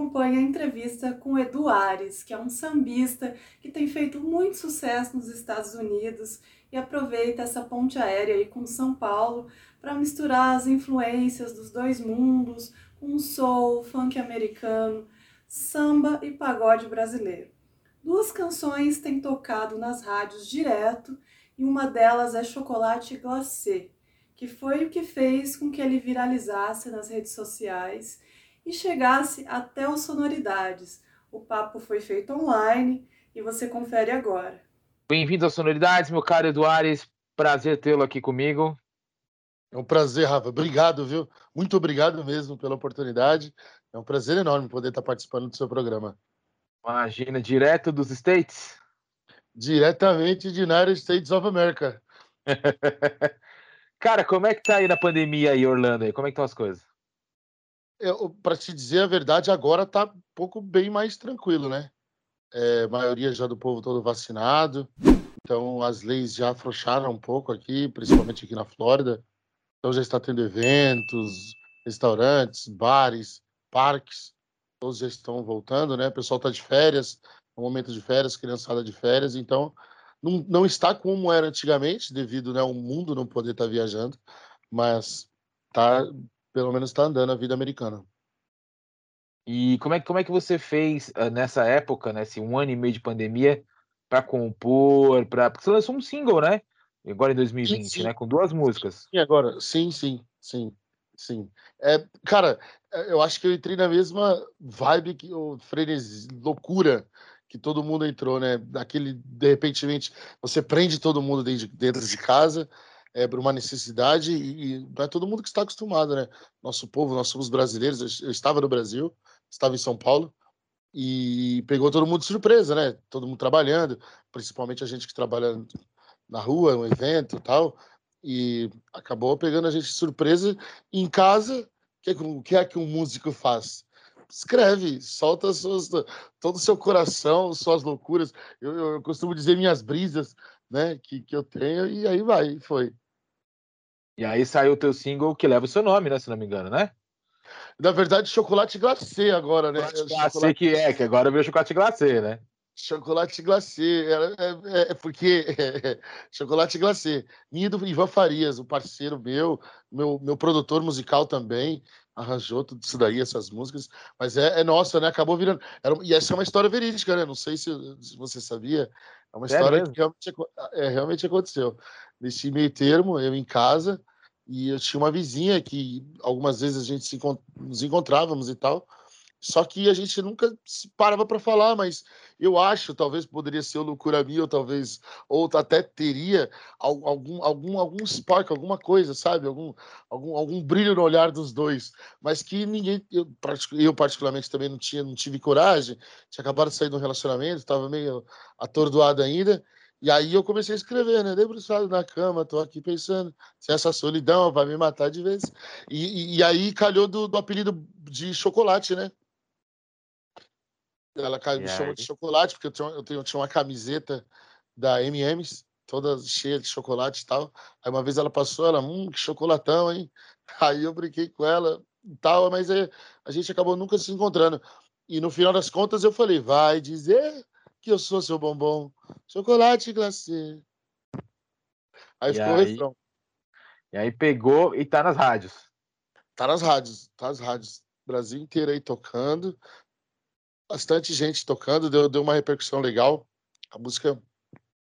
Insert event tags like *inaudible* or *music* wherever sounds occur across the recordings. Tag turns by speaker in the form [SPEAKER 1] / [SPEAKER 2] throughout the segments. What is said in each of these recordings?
[SPEAKER 1] acompanha a entrevista com Edu Ares, que é um sambista que tem feito muito sucesso nos Estados Unidos e aproveita essa ponte aérea aí com São Paulo para misturar as influências dos dois mundos com soul, funk americano, samba e pagode brasileiro. Duas canções têm tocado nas rádios direto e uma delas é Chocolate Glacé, que foi o que fez com que ele viralizasse nas redes sociais e chegasse até os sonoridades. O papo foi feito online e você confere agora.
[SPEAKER 2] Bem-vindo às Sonoridades, meu caro Eduardo. Prazer tê-lo aqui comigo.
[SPEAKER 3] É um prazer, Rafa. Obrigado, viu? Muito obrigado mesmo pela oportunidade. É um prazer enorme poder estar participando do seu programa.
[SPEAKER 2] Imagina, direto dos States?
[SPEAKER 3] Diretamente de United States of America. *laughs*
[SPEAKER 2] Cara, como é que tá aí na pandemia aí, Orlando? Como é que estão as coisas?
[SPEAKER 3] Para te dizer a verdade, agora tá um pouco bem mais tranquilo, né? É, maioria já do povo todo vacinado, então as leis já afrouxaram um pouco aqui, principalmente aqui na Flórida. Então já está tendo eventos, restaurantes, bares, parques, todos já estão voltando, né? O pessoal está de férias, no momento de férias, criançada de férias, então não, não está como era antigamente, devido né, ao mundo não poder estar tá viajando, mas tá, pelo menos está andando a vida americana.
[SPEAKER 2] E como é, como é que você fez uh, nessa época, nesse né, um ano e meio de pandemia, para compor, para porque você lançou um single, né? Agora em 2020, sim, sim. né? Com duas músicas.
[SPEAKER 3] Sim, agora, sim, sim, sim, sim. É, cara, é, eu acho que eu entrei na mesma vibe que o frenesi, loucura que todo mundo entrou, né? Daquele, de repente, você prende todo mundo dentro de, dentro de casa é, por uma necessidade e, e, não é todo mundo que está acostumado, né? Nosso povo, nós somos brasileiros. Eu, eu, estava no Brasil, estava em São Paulo e pegou todo mundo de surpresa, né? Todo mundo trabalhando, principalmente a gente que trabalha na rua, um evento tal, e acabou pegando a gente de surpresa em casa. O que é que um músico faz? escreve, solta suas, todo o seu coração, suas loucuras. Eu, eu, eu, costumo dizer minhas brisas, né, que, que eu tenho, e aí vai, foi.
[SPEAKER 2] E aí saiu o teu single que leva o seu nome, né, se não me engano, né?
[SPEAKER 3] Na verdade, chocolate glacê agora, né?
[SPEAKER 2] Chocolate glacê chocolate... que é, que agora veio chocolate glacê, né?
[SPEAKER 3] Chocolate glacê, é, é, é porque é, *laughs* chocolate glacê. Minha do Ivan Farias, o parceiro meu, meu, meu produtor musical também arranjou tudo isso daí, essas músicas, mas é, é nossa, né? Acabou virando. Era, e essa é uma história verídica, né? Não sei se, se você sabia. É uma história que realmente, é, realmente aconteceu. Nesse meio termo, eu em casa, e eu tinha uma vizinha que algumas vezes a gente se, nos encontrávamos e tal. Só que a gente nunca se parava para falar, mas eu acho, talvez poderia ser o loucura minha, ou talvez, ou até teria algum, algum, algum spark, alguma coisa, sabe? Algum, algum, algum brilho no olhar dos dois. Mas que ninguém, eu, eu particularmente também não tinha, não tive coragem, tinha acabado de sair de um relacionamento, estava meio atordoado ainda. E aí eu comecei a escrever, né? Debruçado na cama, tô aqui pensando se essa solidão vai me matar de vez. E, e, e aí calhou do, do apelido de chocolate, né? Ela me chamou de chocolate, porque eu, tinha, eu, tenho, eu tinha uma camiseta da M&M's, toda cheia de chocolate e tal. Aí uma vez ela passou, ela, hum, que chocolatão, hein? *laughs* Aí eu brinquei com ela e tal, mas aí, a gente acabou nunca se encontrando. E no final das contas eu falei, vai dizer que eu sou seu bombom, chocolate glacê. Aí
[SPEAKER 2] e
[SPEAKER 3] ficou
[SPEAKER 2] aí,
[SPEAKER 3] o refrão.
[SPEAKER 2] E aí pegou e tá nas rádios.
[SPEAKER 3] Tá nas rádios, tá nas rádios. Brasil inteiro aí tocando bastante gente tocando, deu, deu uma repercussão legal. A música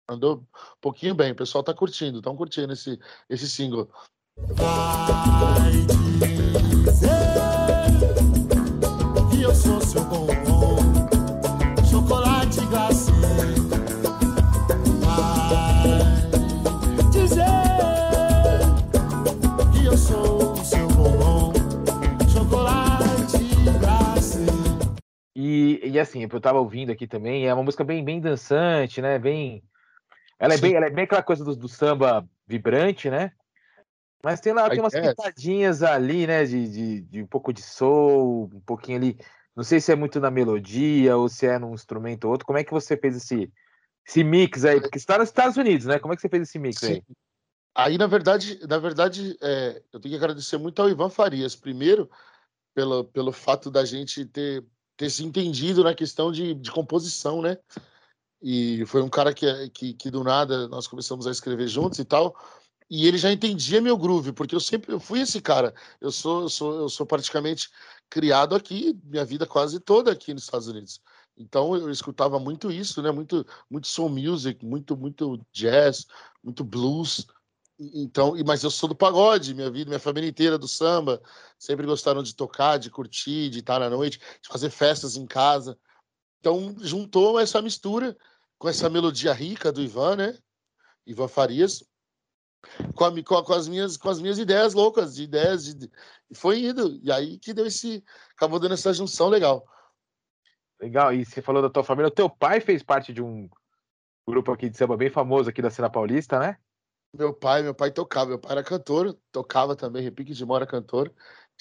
[SPEAKER 3] andou um pouquinho bem, o pessoal tá curtindo, estão curtindo esse, esse single. Vai dizer
[SPEAKER 2] E, assim, eu tava ouvindo aqui também, é uma música bem, bem dançante, né? Bem. Ela é bem, ela é bem aquela coisa do, do samba vibrante, né? Mas tem lá tem umas pitadinhas ali, né? De, de, de, um pouco de soul, um pouquinho ali. Não sei se é muito na melodia ou se é num instrumento ou outro. Como é que você fez esse, esse mix aí? Porque você está nos Estados Unidos, né? Como é que você fez esse mix Sim. aí?
[SPEAKER 3] Aí, na verdade, na verdade é, eu tenho que agradecer muito ao Ivan Farias. Primeiro, pelo, pelo fato da gente ter, ter se entendido na questão de, de composição, né? E foi um cara que, que, que do nada nós começamos a escrever juntos e tal e ele já entendia meu groove, porque eu sempre eu fui esse cara. Eu sou, eu sou, eu sou praticamente criado aqui, minha vida quase toda aqui nos Estados Unidos. Então eu escutava muito isso, né? Muito, muito soul music, muito, muito jazz, muito blues. Então, mas eu sou do pagode, minha vida, minha família inteira do samba, sempre gostaram de tocar, de curtir, de estar na noite, de fazer festas em casa. Então juntou essa mistura com essa melodia rica do Ivan, né? Ivan Farias, com, a, com, com, as minhas, com as minhas ideias loucas, de ideias, de, e foi indo. E aí que deu esse. Acabou dando essa junção legal.
[SPEAKER 2] Legal, e você falou da tua família. O teu pai fez parte de um grupo aqui de samba bem famoso aqui da cena paulista, né?
[SPEAKER 3] Meu pai, meu pai tocava, meu pai era cantor, tocava também, Repique de Mora cantor,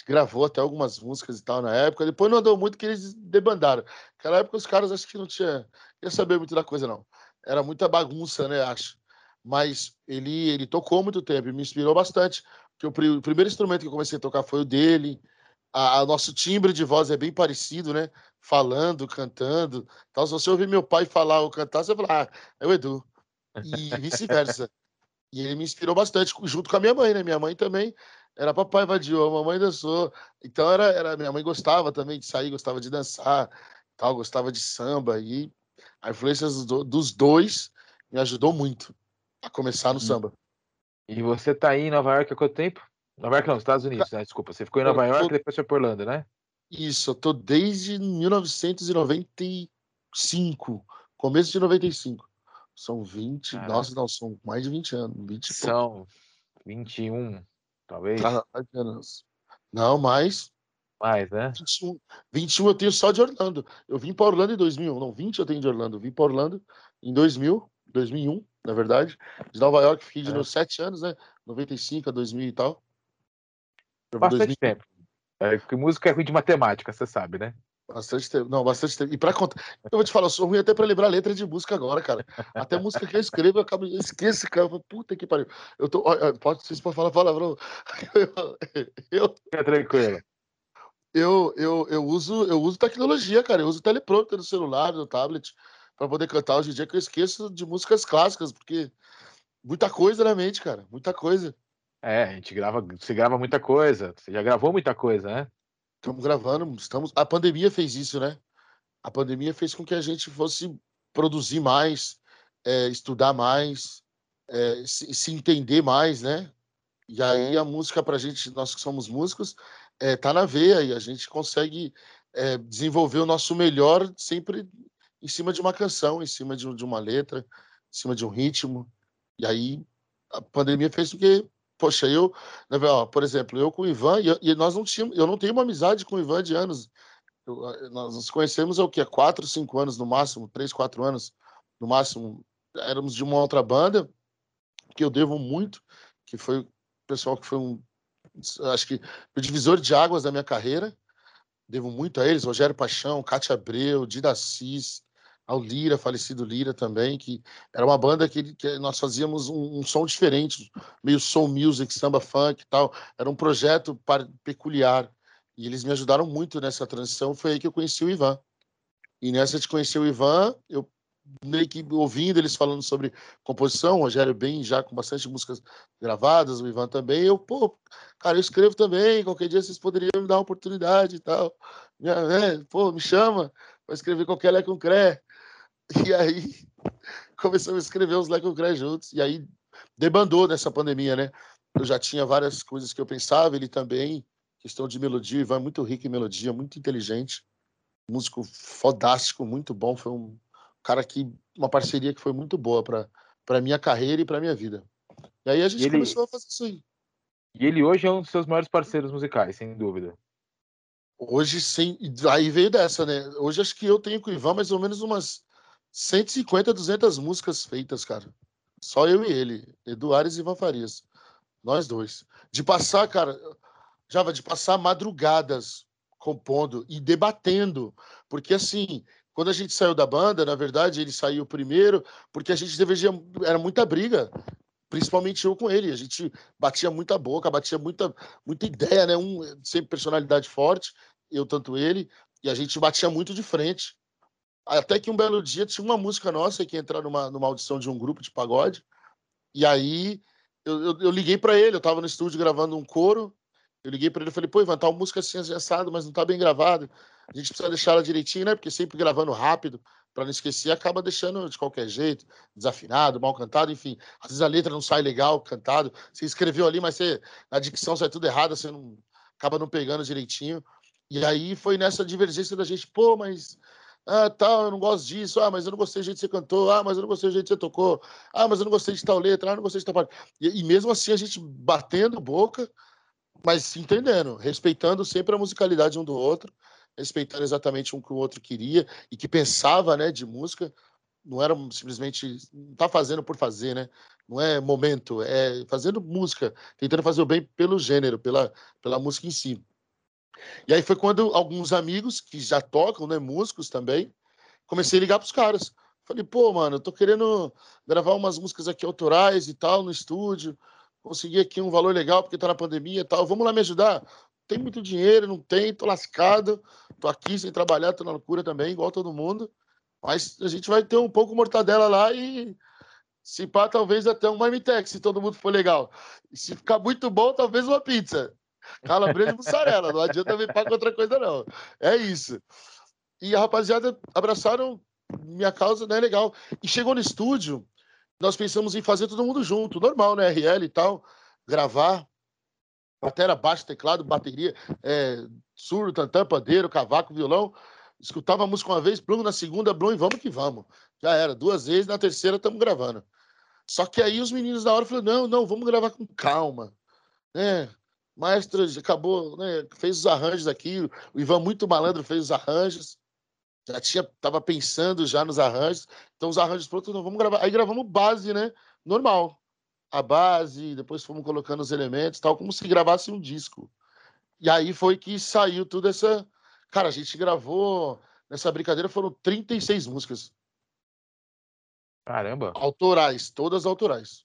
[SPEAKER 3] gravou até algumas músicas e tal na época. Depois não andou muito que eles debandaram. Naquela época os caras acho que não tinha, ia saber muito da coisa não. Era muita bagunça, né, acho mas ele, ele tocou muito tempo me inspirou bastante. Porque o, primeiro instrumento que eu comecei a tocar foi o dele. A, nosso timbre de voz é bem parecido, né? Falando, cantando. Então, se você ouvir meu pai falar ou cantar, você vai falar, ah, é o Edu. E vice-versa. *laughs* e ele me inspirou bastante, junto com a minha mãe, né? Minha mãe também era papai vadiou, a mamãe dançou. Então, era, era, minha mãe gostava também de sair, gostava de dançar, tal, gostava de samba. E a influência dos dois me ajudou muito a começar no samba.
[SPEAKER 2] E você tá aí em Nova York há quanto tempo? Nova York não, Estados Unidos, né? Desculpa. Você ficou em Nova York tô... e depois foi para Orlando, né?
[SPEAKER 3] Isso, eu tô desde 1995, começo de 95. São 20, Caraca. nossa, não, são mais de 20 anos. 20
[SPEAKER 2] são 21, talvez.
[SPEAKER 3] anos. Não, mais.
[SPEAKER 2] Mais, né?
[SPEAKER 3] 21, 21 eu tenho só de Orlando. Eu vim para Orlando em 2000. Não, 20 eu tenho de Orlando. Eu vim para Orlando em 2000, 2001 na verdade. De Nova York, fiquei de é. sete anos, né? 95 a 2000 e tal.
[SPEAKER 2] Bastante 2000. tempo. É, porque música é ruim de matemática, você sabe, né?
[SPEAKER 3] Bastante tempo. Não, bastante tempo. E pra contar. Eu vou te falar, eu sou ruim até pra lembrar letra de música agora, cara. Até música que eu escrevo, eu acabo. Eu esqueço, cara. Puta que pariu. Eu tô. Pode, vocês podem falar palavrão. *laughs*
[SPEAKER 2] Eu. É tranquilo.
[SPEAKER 3] Eu, eu, eu, uso, eu uso tecnologia, cara. Eu uso teleprompter no celular, no tablet para poder cantar hoje em dia que eu esqueço de músicas clássicas, porque muita coisa na mente, cara, muita coisa.
[SPEAKER 2] É, a gente grava, você grava muita coisa, você já gravou muita coisa, né?
[SPEAKER 3] Estamos gravando, estamos. A pandemia fez isso, né? A pandemia fez com que a gente fosse produzir mais, é, estudar mais, é, se, se, entender mais, né? E aí a música para a gente, nós que somos músicos, é, tá na veia e a gente consegue é, desenvolver o nosso melhor sempre em cima de uma canção, em cima de, de uma letra, em cima de um ritmo. E aí a pandemia fez com que, poxa, eu, né, por exemplo, eu com o Ivan, e, nós não tínhamos, eu não tenho uma amizade com o Ivan de anos. Eu, nós nos conhecemos há o quê? Quatro, cinco anos no máximo, três, quatro anos no máximo. Éramos de uma outra banda que eu devo muito, que foi o pessoal que foi um, acho que o divisor de águas da minha carreira. Devo muito a eles, Rogério Paixão, Cátia Abreu, Dida Assis, ao Lira, falecido Lira também, que era uma banda que, que nós fazíamos um, um, som diferente, meio soul music, samba funk e tal. Era um projeto peculiar. E eles me ajudaram muito nessa transição. Foi aí que eu conheci o Ivan. E nessa de conhecer o Ivan, eu meio que ouvindo eles falando sobre composição, o Rogério bem já com bastante músicas gravadas, o Ivan também, eu, pô, cara, eu escrevo também, qualquer dia vocês poderiam me dar uma oportunidade e tal. É, pô, me chama para escrever qualquer Lé com Cré. E aí começamos a escrever os Leco Crash juntos. E aí debandou nessa pandemia, né? Eu já tinha várias coisas que eu pensava, ele também. Questão de melodia, Ivan é muito rico em melodia, muito inteligente. Músico fodástico, muito bom. Foi um cara que. Uma parceria que foi muito boa para minha carreira e para minha vida. E aí a gente ele... começou a fazer isso aí.
[SPEAKER 2] E ele hoje é um dos seus maiores parceiros musicais, sem dúvida.
[SPEAKER 3] Hoje, sem. Aí veio dessa, né? Hoje acho que eu tenho com o Ivan mais ou menos umas 150, 200 músicas feitas, cara. Só eu e ele, Eduardo e Ivan Farias. Nós dois. De passar, cara, já de passar madrugadas compondo e debatendo, porque assim, Quando a gente saiu da banda, na verdade, ele saiu primeiro, porque a gente deveria. Era muita briga, principalmente eu com ele. A gente batia muita boca, batia muita, muita ideia, né? Um sempre personalidade forte, eu tanto ele, e a gente batia muito de frente. Até que um belo dia tinha uma música nossa que ia entrar numa, numa audição de um grupo de pagode, e aí eu, eu, eu liguei para ele, eu estava no estúdio gravando um coro, eu liguei para ele e falei, pô, Ivan, tá uma música assim assado, mas não tá bem gravado. A gente precisa deixar ela direitinho, né? Porque sempre gravando rápido, para não esquecer, acaba deixando de qualquer jeito, desafinado, mal cantado, enfim. Às vezes a letra não sai legal cantado. Você escreveu ali, mas você, a dicção sai tudo errada, você não acaba não pegando direitinho. E aí foi nessa divergência da gente, pô, mas ah, tal, eu não gosto disso, ah, mas eu não gostei do jeito que você cantou, ah, mas eu não gostei do jeito que você tocou, ah, mas eu não gostei de tal letra, ah, eu não gostei de tal parte. E, e mesmo assim a gente batendo boca, mas se entendendo, respeitando sempre a musicalidade um do outro, respeitando exatamente um que o outro queria e que pensava, né, de música, não era simplesmente não tá fazendo por fazer, né? Não é momento, é fazendo música, tentando fazer o bem pelo gênero, pela pela música em si. E aí foi quando alguns amigos que já tocam, né, músicos também, comecei a ligar para os caras. Falei, pô, mano, eu tô querendo gravar umas músicas aqui autorais e tal no estúdio consegui aqui um valor legal porque tá na pandemia e tal. Vamos lá me ajudar? Tem muito dinheiro, não tem, tô lascado, tô aqui sem trabalhar, tô na loucura também, igual todo mundo. Mas a gente vai ter um pouco mortadela lá e se pá, talvez até um marmitex, se todo mundo for legal. E se ficar muito bom, talvez uma pizza. Calabresa e mussarela, não adianta vir pagar outra coisa não. É isso. E a rapaziada abraçaram minha causa, né, legal. E chegou no estúdio, nós pensamos em fazer todo mundo junto, normal, né? RL e tal, gravar. Bateria, baixo, teclado, bateria, é, surdo, tantã, pandeiro, cavaco, violão. Escutava a música uma vez, Blum na segunda, Blum e vamos que vamos. Já era, duas vezes, na terceira estamos gravando. Só que aí os meninos da hora falaram: não, não, vamos gravar com calma. Né? Maestro acabou, né? fez os arranjos aqui, o Ivan muito malandro fez os arranjos já tinha, tava pensando já nos arranjos. Então os arranjos prontos, não vamos gravar. Aí gravamos base, né? Normal. A base, depois fomos colocando os elementos, tal como se gravasse um disco. E aí foi que saiu tudo essa, cara, a gente gravou nessa brincadeira foram 36 músicas.
[SPEAKER 2] Caramba.
[SPEAKER 3] Autorais, todas autorais.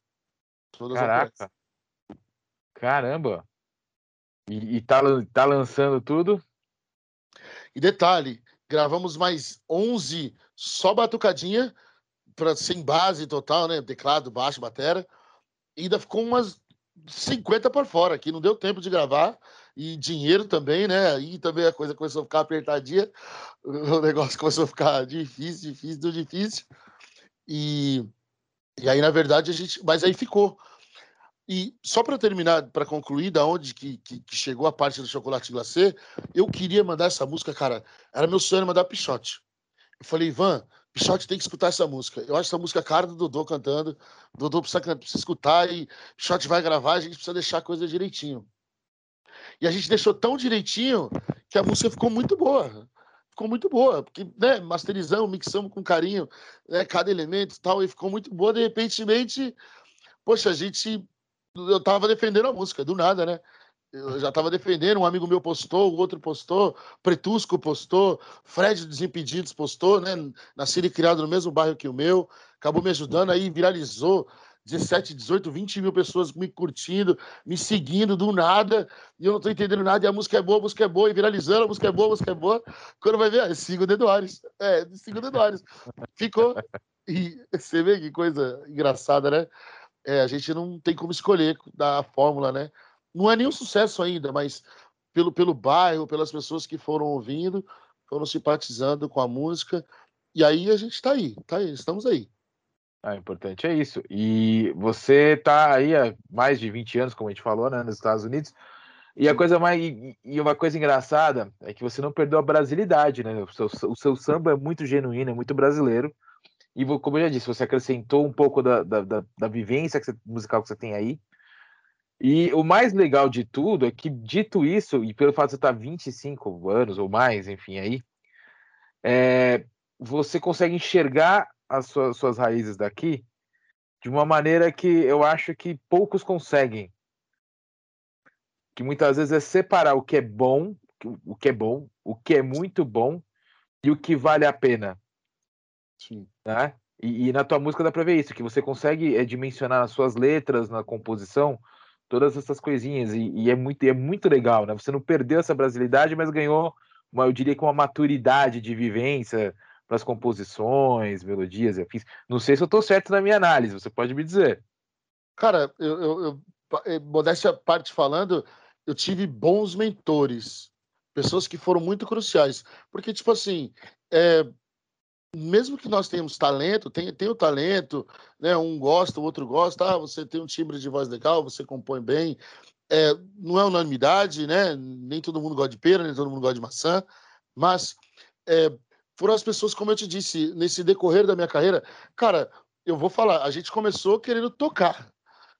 [SPEAKER 2] Todas Caraca. Autorais. Caramba. E, e tá, tá lançando tudo?
[SPEAKER 3] E detalhe, Gravamos mais 11 só batucadinha, pra, sem base total, né? Teclado, baixo, batera. E ainda ficou umas 50 por fora, que não deu tempo de gravar. E dinheiro também, né? Aí também a coisa começou a ficar apertadinha. *laughs* O negócio começou a ficar difícil, difícil, difícil. E, e aí, na verdade, a gente. Mas aí ficou. E só para terminar, para concluir, da onde que, que, que, chegou a parte do chocolate glacê, eu queria mandar essa música, cara. Era meu sonho mandar Pichote. Eu falei, Ivan, Pichote tem que escutar essa música. Eu acho essa música cara do Dodô cantando. Dodô precisa, precisa escutar e Pichote vai gravar, a gente precisa deixar a coisa direitinho. E a gente deixou tão direitinho que a música ficou muito boa. Ficou muito boa, porque né, masterizamos, mixamos com carinho né, cada elemento e tal, e ficou muito boa. De repente, poxa, a gente eu tava defendendo a música, do nada, né? Eu já tava defendendo, um amigo meu postou, o outro postou, Pretusco postou, Fred Desimpedidos postou, né? Nascido e criado no mesmo bairro que o meu, acabou me ajudando, aí viralizou. 17, 18, 20 mil pessoas me curtindo, me seguindo do nada, e eu não tô entendendo nada, e a música é boa, a música é boa, e viralizando, a música é boa, a música é boa. Quando vai ver, é siga o Ares. É, siga o Ares. Ficou. E *laughs* você vê que coisa engraçada, né? É, a gente não tem como escolher da fórmula, né? Não é nenhum sucesso ainda, mas pelo, pelo bairro, pelas pessoas que foram ouvindo, foram simpatizando com a música. E aí a gente está aí, tá aí, estamos aí.
[SPEAKER 2] Ah, importante é isso. E você está aí há mais de 20 anos, como a gente falou, né, nos Estados Unidos. E a coisa mais e uma coisa engraçada é que você não perdeu a brasilidade, né? O seu, o seu samba é muito genuíno, é muito brasileiro. E como eu já disse, você acrescentou um pouco da, da, da, da vivência que você, musical que você tem aí. E o mais legal de tudo é que, dito isso, e pelo fato de você estar 25 anos ou mais, enfim, aí, é, você consegue enxergar as suas, suas raízes daqui de uma maneira que eu acho que poucos conseguem. Que muitas vezes é separar o que é bom, o que é bom, o que é muito bom e o que vale a pena
[SPEAKER 3] Sim.
[SPEAKER 2] Né? E, e, na tua música dá pra ver isso, que você consegue é, dimensionar nas suas letras, na composição, todas essas coisinhas. E, e, é, muito, é muito legal, né? Você não perdeu essa brasilidade, mas ganhou, uma, eu diria que uma maturidade de vivência para as composições, melodias e afins. Não sei se eu estou certo na minha análise, você pode me dizer.
[SPEAKER 3] Cara, eu, eu, eu eh, modéstia parte falando, eu tive bons mentores, pessoas que foram muito cruciais. Porque, tipo assim, é, mesmo que nós tenhamos talento, tem, tem o talento, né? Um gosta, o outro gosta, ah, você tem um timbre de voz legal, você compõe bem. É, não é unanimidade, né? Nem todo mundo gosta de pera, nem todo mundo gosta de maçã, mas é, foram as pessoas, como eu te disse, nesse decorrer da minha carreira, cara, eu vou falar, a gente começou querendo tocar,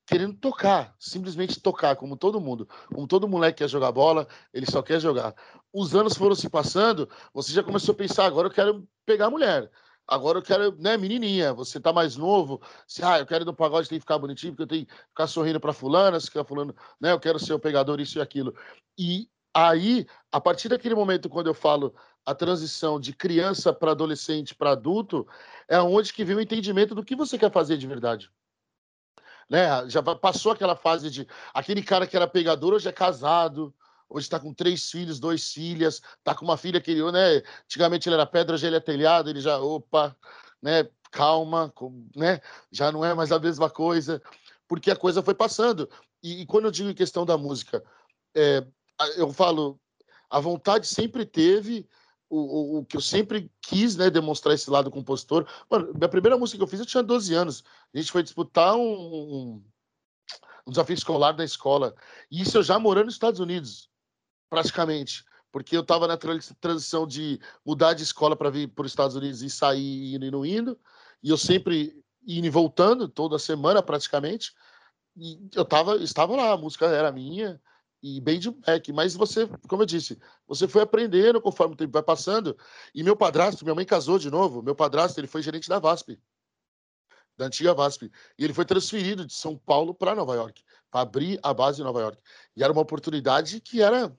[SPEAKER 3] querendo tocar, simplesmente tocar, como todo mundo. Como todo moleque quer jogar bola, ele só quer jogar. Os anos foram se passando, você já começou a pensar, agora eu quero pegar mulher. Agora eu quero, né, menininha, você tá mais novo, se, ah, eu quero ir no pagode, tem que ficar bonitinho, porque eu tenho que ficar sorrindo para fulana, se ficar fulano, né, eu quero ser o pegador, isso e aquilo. E aí, a partir daquele momento, quando eu falo a transição de criança para adolescente para adulto, é onde que vem o entendimento do que você quer fazer de verdade né? Já passou aquela fase de aquele cara que era pegador hoje é casado, hoje está com três filhos, dois filhas, está com uma filha que né? Antigamente ele era pedra, hoje ele é telhado, ele já, opa, né? Calma, né? Já não é mais a mesma coisa, porque a coisa foi passando. E, e quando eu digo em questão da música, é, eu falo, a vontade sempre teve, o, o, que eu sempre quis, né, demonstrar esse lado compositor. Mano, minha primeira música que eu fiz, eu tinha 12 anos. A gente foi disputar um, um desafio escolar na escola. E isso eu já morando nos Estados Unidos, praticamente. Porque eu estava na transição de mudar de escola para vir para os Estados Unidos e sair indo e não indo. E eu sempre indo e voltando, toda semana praticamente. E eu tava, estava lá, a música era minha e bem de moleque. Mas você, como eu disse, você foi aprendendo conforme o tempo vai passando. E meu padrasto, minha mãe casou de novo. Meu padrasto, ele foi gerente da VASP, da antiga VASP. E ele foi transferido de São Paulo para Nova York, para abrir a base em Nova York. E era uma oportunidade que era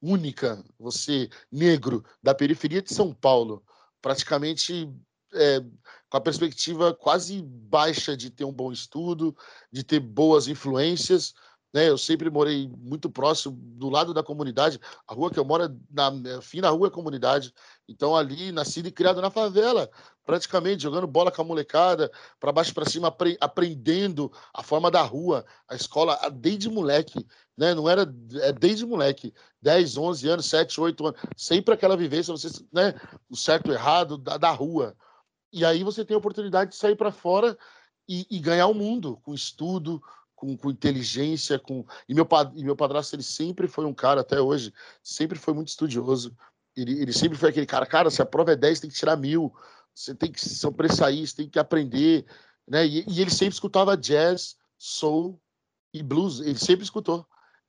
[SPEAKER 3] única. Você, negro, da periferia de São Paulo, praticamente é, com a perspectiva quase baixa de ter um bom estudo, de ter boas influências né? Eu sempre morei muito próximo, do lado da comunidade. A rua que eu moro, é na, é, fim da rua é comunidade. Então, ali, nascido e criado na favela, praticamente, jogando bola com a molecada, para baixo para cima, apre aprendendo a forma da rua, a escola, desde moleque. Né? Não era é desde moleque, 10, 11 anos, 7, 8 anos, sempre aquela vivência, você, né? o certo o errado da, da rua. E aí você tem a oportunidade de sair para fora e, e ganhar o mundo com estudo, com, com inteligência, com e meu, e meu padrasto ele sempre foi um cara até hoje, sempre foi muito estudioso. Ele, ele sempre foi aquele cara, cara, se a prova é 10, tem que tirar mil, você tem que sobressair, você tem que aprender, né? E, e ele sempre escutava jazz, soul e blues, ele sempre escutou.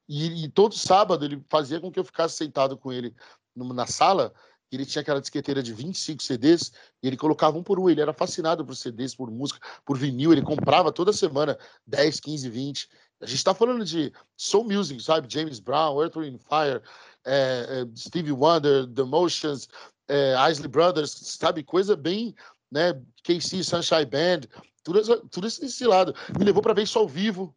[SPEAKER 3] E, e, todo sábado ele fazia com que eu ficasse sentado com ele na sala ele tinha aquela disqueteira de 25 CDs e ele colocava um por um. Ele era fascinado por CDs, por música, por vinil. Ele comprava toda semana 10, 15, 20. A gente está falando de soul music, sabe? James Brown, Earth, Wind Fire, é, é, Stevie Wonder, The Motions, é, Isley Brothers, sabe? Coisa bem, né? KC, Sunshine Band, tudo, tudo esse lado. Me levou para ver isso ao vivo.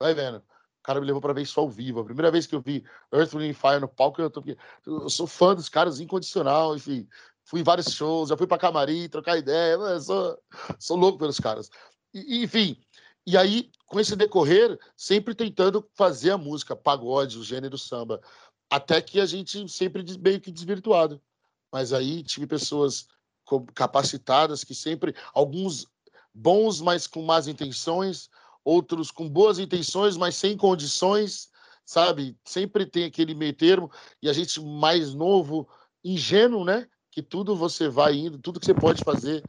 [SPEAKER 3] Vai vendo cara me levou para ver isso ao vivo. A primeira vez que eu vi Earth, Wind Fire no palco, eu, tô, eu sou fã dos caras incondicional, enfim. Fui em vários shows, já fui para camarim, trocar ideia, sou, sou louco pelos caras. E, enfim, e aí, com esse decorrer, sempre tentando fazer a música, pagode, o gênero samba, até que a gente sempre meio que desvirtuado. Mas aí tive pessoas capacitadas que sempre, alguns bons, mas com más intenções, outros com boas intenções, mas sem condições, sabe? Sempre tem aquele meio termo, e a gente mais novo, ingênuo, né? Que tudo você vai indo, tudo que você pode fazer,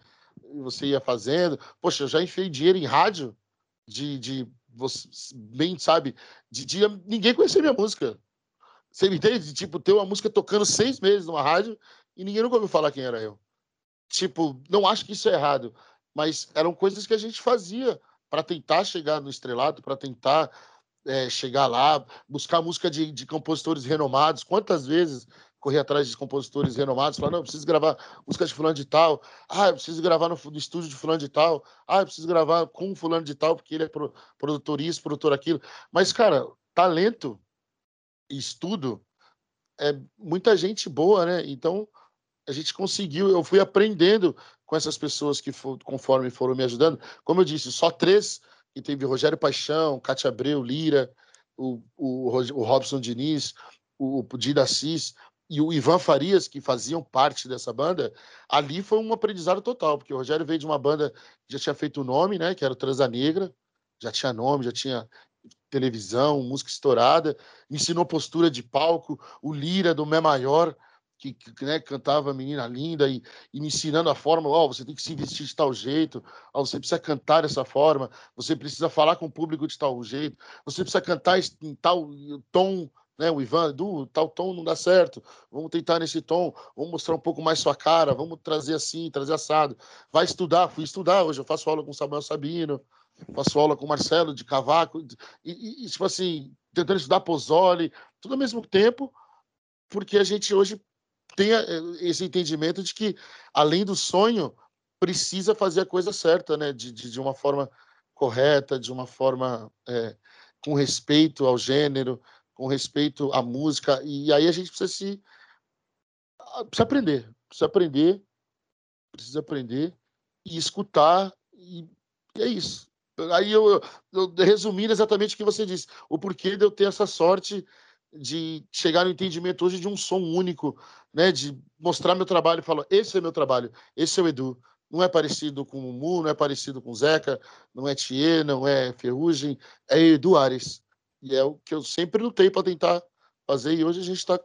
[SPEAKER 3] você ia fazendo. Poxa, eu já enfiei dinheiro em rádio, de, de você bem sabe, de dia ninguém conhecia minha música. Você me entende? Tipo, ter uma música tocando seis meses numa rádio e ninguém nunca ouviu falar quem era eu. Tipo, não acho que isso é errado, mas eram coisas que a gente fazia para tentar chegar no estrelado, para tentar é, chegar lá, buscar música de, de, compositores renomados. Quantas vezes correr atrás de compositores renomados, falar, não, preciso gravar música de fulano de tal, ah, eu preciso gravar no, no estúdio de fulano de tal, ah, eu preciso gravar com fulano de tal, porque ele é pro, produtor isso, produtor aquilo. Mas, cara, talento e estudo é muita gente boa, né? Então, a gente conseguiu, eu fui aprendendo com essas pessoas que, for, conforme foram me ajudando. Como eu disse, só três, e teve Rogério Paixão, Cátia Abreu, Lira, o, o, o Robson Diniz, o, o Dida Assis e o Ivan Farias, que faziam parte dessa banda, ali foi um aprendizado total, porque o Rogério veio de uma banda que já tinha feito o nome, né, que era o Transa Negra, já tinha nome, já tinha televisão, música estourada, ensinou postura de palco, o Lira do Mé Maior, que, que né, cantava Menina Linda e, e, me ensinando a forma, oh, você tem que se vestir de tal jeito, oh, você precisa cantar dessa forma, você precisa falar com o público de tal jeito, você precisa cantar em tal tom, né, o Ivan, do tal tom não dá certo, vamos tentar nesse tom, vamos mostrar um pouco mais sua cara, vamos trazer assim, trazer assado. Vai estudar, fui estudar, hoje eu faço aula com Samuel Sabino, faço aula com Marcelo de Cavaco, e, e tipo assim, tentando estudar Pozzoli, tudo ao mesmo tempo, porque a gente hoje tem eh, esse entendimento de que, além do sonho, precisa fazer a coisa certa, né? De, de, de uma forma correta, de uma forma é, com respeito ao gênero, com respeito à música. E aí a gente precisa se precisa aprender, precisa aprender, precisa aprender e escutar e, e é isso. Aí eu, eu resumindo exatamente o que você disse, o porquê de eu ter essa sorte de chegar no entendimento hoje de um som único, né? De mostrar meu trabalho e falar: esse é meu trabalho, esse é o Edu. Não é parecido com o Mu, não é parecido com o Zeca, não é Thier, não é Ferrugem, é Edu Ares. E é o que eu sempre lutei para tentar fazer. E hoje a gente está,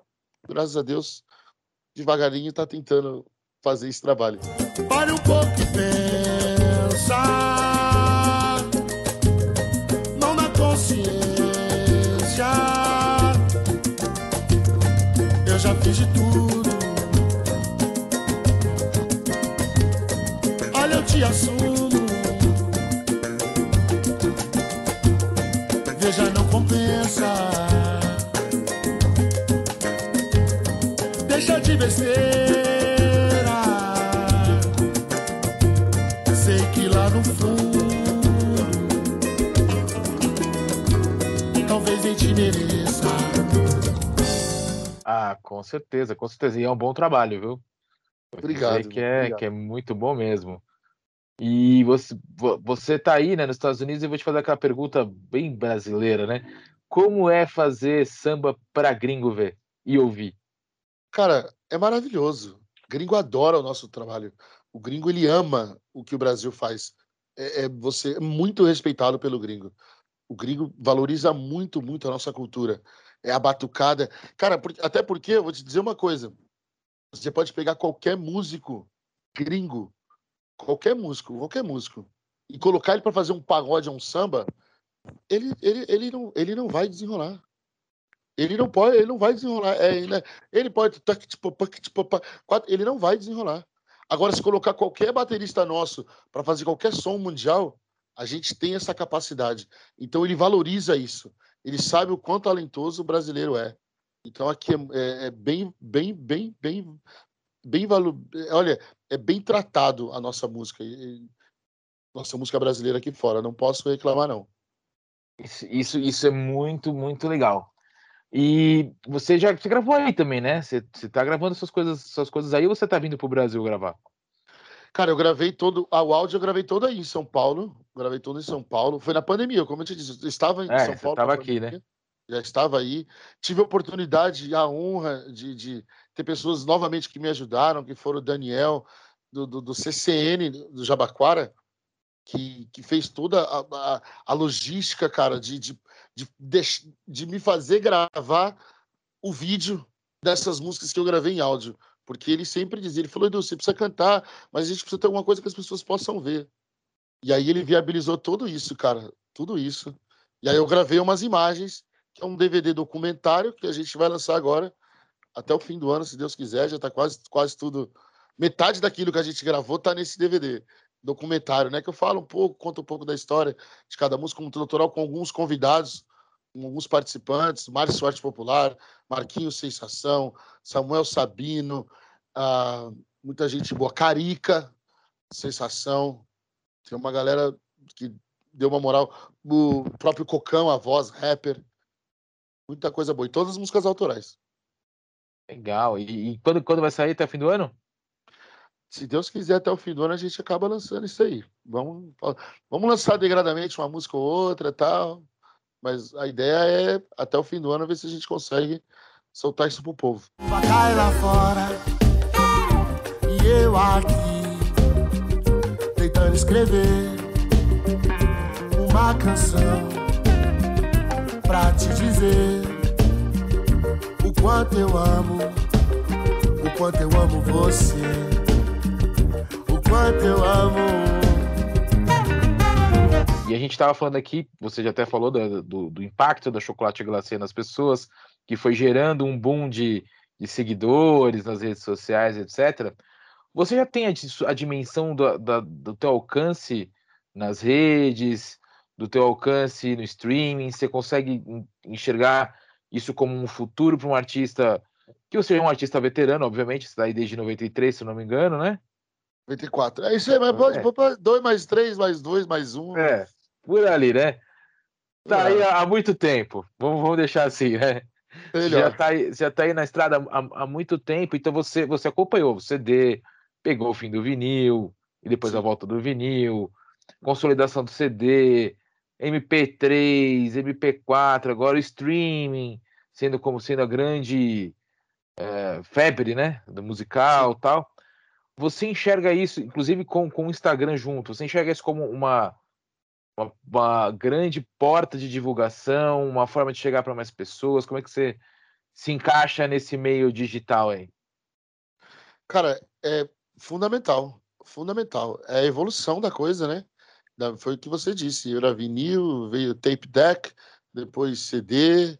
[SPEAKER 3] graças a Deus, devagarinho está tentando fazer esse trabalho.
[SPEAKER 4] Pare um pouco e de tudo. Olha, eu te assumo. Veja, não compensa. Deixa de besteira. Sei que lá no fundo, talvez nem te mereça.
[SPEAKER 2] Ah, com certeza, com certeza. E é um bom trabalho, viu?
[SPEAKER 3] Obrigado.
[SPEAKER 2] Que é,
[SPEAKER 3] obrigado.
[SPEAKER 2] que é muito bom mesmo. E você, você tá aí, né, nos Estados Unidos, e vou te fazer aquela pergunta bem brasileira, né? Como é fazer samba para gringo ver e ouvir?
[SPEAKER 3] Cara, é maravilhoso. O gringo adora o nosso trabalho. O gringo ele ama o que o Brasil faz. É, é você é muito respeitado pelo gringo. O gringo valoriza muito, muito a nossa cultura é a batucada. Cara, até porque, eu vou te dizer uma coisa. Você pode pegar qualquer músico gringo, qualquer músico, qualquer músico, e colocar ele para fazer um pagode um samba, ele, ele, ele, não, ele não vai desenrolar. Ele não pode, ele não vai desenrolar. É, ele, ele pode. Ele não vai desenrolar. Agora, se colocar qualquer baterista nosso para fazer qualquer som mundial, a gente tem essa capacidade. Então ele valoriza isso ele sabe o quanto talentoso o brasileiro é. Então aqui é, é, é bem, bem, bem, bem, bem valor. Olha, é bem tratado a nossa música, nossa música brasileira aqui fora. Não posso reclamar não.
[SPEAKER 2] Isso, isso, isso é muito, muito legal. E você já você gravou aí também, né? Você, você tá gravando suas coisas, suas coisas aí ou você tá vindo pro Brasil gravar?
[SPEAKER 3] Cara, eu gravei todo. Ah, o áudio eu gravei todo aí em São Paulo. Gravei todo em São Paulo. Foi na pandemia, como eu te disse. Eu estava em
[SPEAKER 2] é,
[SPEAKER 3] São Paulo.
[SPEAKER 2] Estava aqui, né?
[SPEAKER 3] Já estava aí. Tive a oportunidade, a honra de, de, ter pessoas novamente que me ajudaram, que foram o Daniel, do, do, do CCN, do Jabaquara, que, que fez toda a, a, a logística, cara, de, de, de, de me fazer gravar o vídeo dessas músicas que eu gravei em áudio. Porque ele sempre dizia, ele falou, Edu, você precisa cantar, mas a gente precisa ter alguma coisa que as pessoas possam ver. E aí ele viabilizou tudo isso, cara, tudo isso. E aí eu gravei umas imagens, que é um DVD documentário que a gente vai lançar agora, até o fim do ano, se Deus quiser, já está quase, quase tudo. Metade daquilo que a gente gravou está nesse DVD documentário, né? Que eu falo um pouco, conto um pouco da história de cada música como doutoral com alguns convidados alguns participantes, Mário Sorte Popular, Marquinhos Sensação, Samuel Sabino, ah, muita gente boa, Carica, Sensação, tem uma galera que deu uma moral, o próprio Cocão, a voz, rapper, muita coisa boa, e todas as músicas autorais.
[SPEAKER 2] Legal, e, e quando, quando vai sair, até o fim do ano?
[SPEAKER 3] Se Deus quiser, até o fim do ano a gente acaba lançando isso aí. Vamos, vamos lançar degradamente uma música ou outra tal. Mas a ideia é, até o fim do ano, ver se a gente consegue soltar isso pro povo.
[SPEAKER 4] Vai lá fora e eu aqui tentando escrever uma canção pra te dizer o quanto eu amo, o quanto eu amo você, o quanto eu amo
[SPEAKER 2] e a gente estava falando aqui, você já até falou do, do, do, impacto da chocolate glacê nas pessoas, que foi gerando um boom de, de seguidores nas redes sociais, etc. Você já tem a, a dimensão do, da, do teu alcance nas redes, do teu alcance no streaming? Você consegue enxergar isso como um futuro para um artista que você é um artista veterano, obviamente, está aí desde 93, se não me engano, né?
[SPEAKER 3] 94. É isso aí, mas pode, é. 2 mais 3, mais 2, mais 1. Um.
[SPEAKER 2] É, por ali, né? Tá aí há muito tempo. Vamos, vamos deixar assim, né? Melhor. Já tá, aí, já tá aí na estrada há, há, muito tempo, então você, você acompanhou o CD, pegou o fim do vinil, e depois Sim. a volta do vinil, consolidação do CD, MP3, MP4, agora o streaming, sendo como sendo a grande é, febre, né? Do musical e tal. Você enxerga isso, inclusive com, com o Instagram junto, você enxerga isso como uma, uma, uma grande porta de divulgação, uma forma de chegar para mais pessoas? Como é que você se encaixa nesse meio digital aí?
[SPEAKER 3] Cara, é fundamental, fundamental. É a evolução da coisa, né? Foi o que você disse. Era vinil, veio tape deck, depois CD,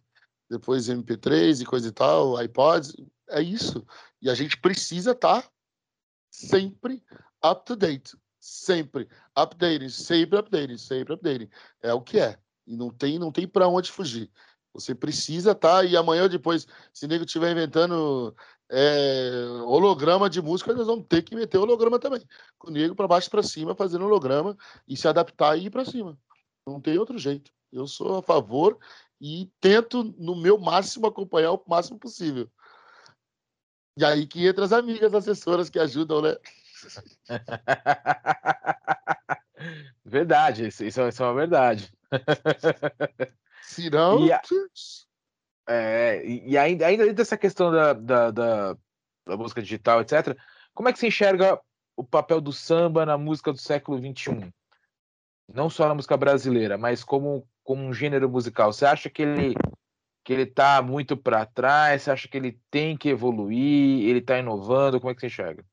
[SPEAKER 3] depois MP3 e coisa e tal, iPods. É isso. E a gente precisa estar tá sempre up to date. Sempre. Updating, sempre updating, sempre updating. É o que é. E não tem, não tem para onde fugir. Você precisa tá, e amanhã ou depois, se o nego estiver inventando é, holograma de música, nós vamos ter que meter holograma também. Com o nego para baixo para cima, fazendo holograma e se adaptar e ir para cima. Não tem outro jeito. Eu sou a favor e tento, no meu máximo, acompanhar o máximo possível. E aí que entra as amigas assessoras que ajudam, né? *laughs*
[SPEAKER 2] verdade, isso, isso, é uma verdade.
[SPEAKER 3] Se não. *laughs*
[SPEAKER 2] E, a, é, e ainda, ainda dessa questão da, da, da, da, música digital, etc., como é que você enxerga o papel do samba na música do século XXI? Não só na música brasileira, mas como, como um gênero musical. Você acha que ele que ele está muito para trás? Você acha que ele tem que evoluir? Ele está inovando? Como é que você enxerga?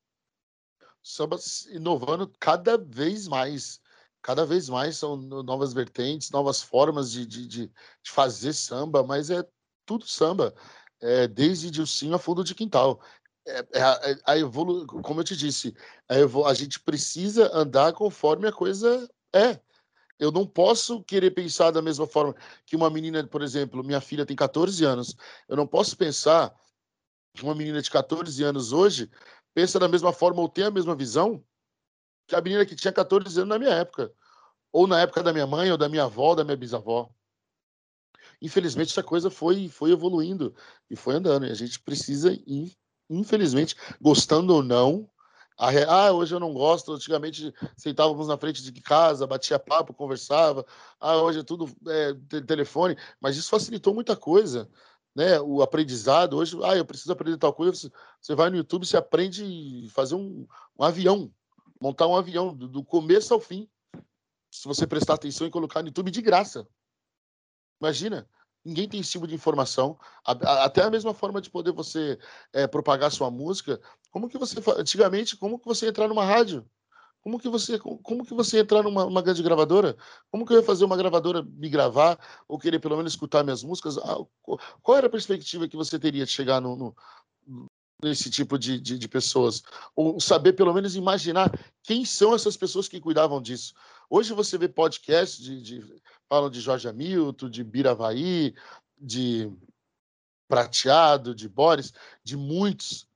[SPEAKER 3] Samba inovando cada vez mais. Cada vez mais são novas vertentes, novas formas de, de, de, de fazer samba, mas é tudo samba, é, desde Dilcinho a fundo de quintal. É, é, a, é, a evolu... Como eu te disse, a, a gente precisa andar conforme a coisa é. Eu não posso querer pensar da mesma forma que uma menina, por exemplo, minha filha tem 14 anos. Eu não posso pensar que uma menina de 14 anos hoje pensa da mesma forma ou tem a mesma visão que a menina que tinha 14 anos na minha época. Ou na época da minha mãe, ou da minha avó, da minha bisavó. Infelizmente, essa coisa foi, foi evoluindo e foi andando. E a gente precisa, infelizmente, gostando ou não, ah, hoje eu não gosto. Antigamente sentávamos na frente de casa, batia papo, conversava. Ah, hoje é tudo é, telefone. Mas isso facilitou muita coisa né, o aprendizado. Hoje, ah, eu preciso aprender tal coisa. Você vai no YouTube, você aprende a fazer um, um avião, montar um avião do, do, começo ao fim. Se você prestar atenção e colocar no YouTube de graça. Imagina, ninguém tem esse tipo de informação. Até a mesma forma de poder você é, propagar sua música. Como que você antigamente? Como que você entrar numa rádio? Como que você, como que você entrar numa grande gravadora? Como que eu ia fazer uma gravadora me gravar ou querer pelo menos escutar minhas músicas? Ah, qual era a perspectiva que você teria de chegar no, no nesse tipo de, de, de, pessoas? Ou saber pelo menos imaginar quem são essas pessoas que cuidavam disso? Hoje você vê podcast de, de falam de Jorge Hamilton, de Biravaí, de Prateado, de Boris, de muitos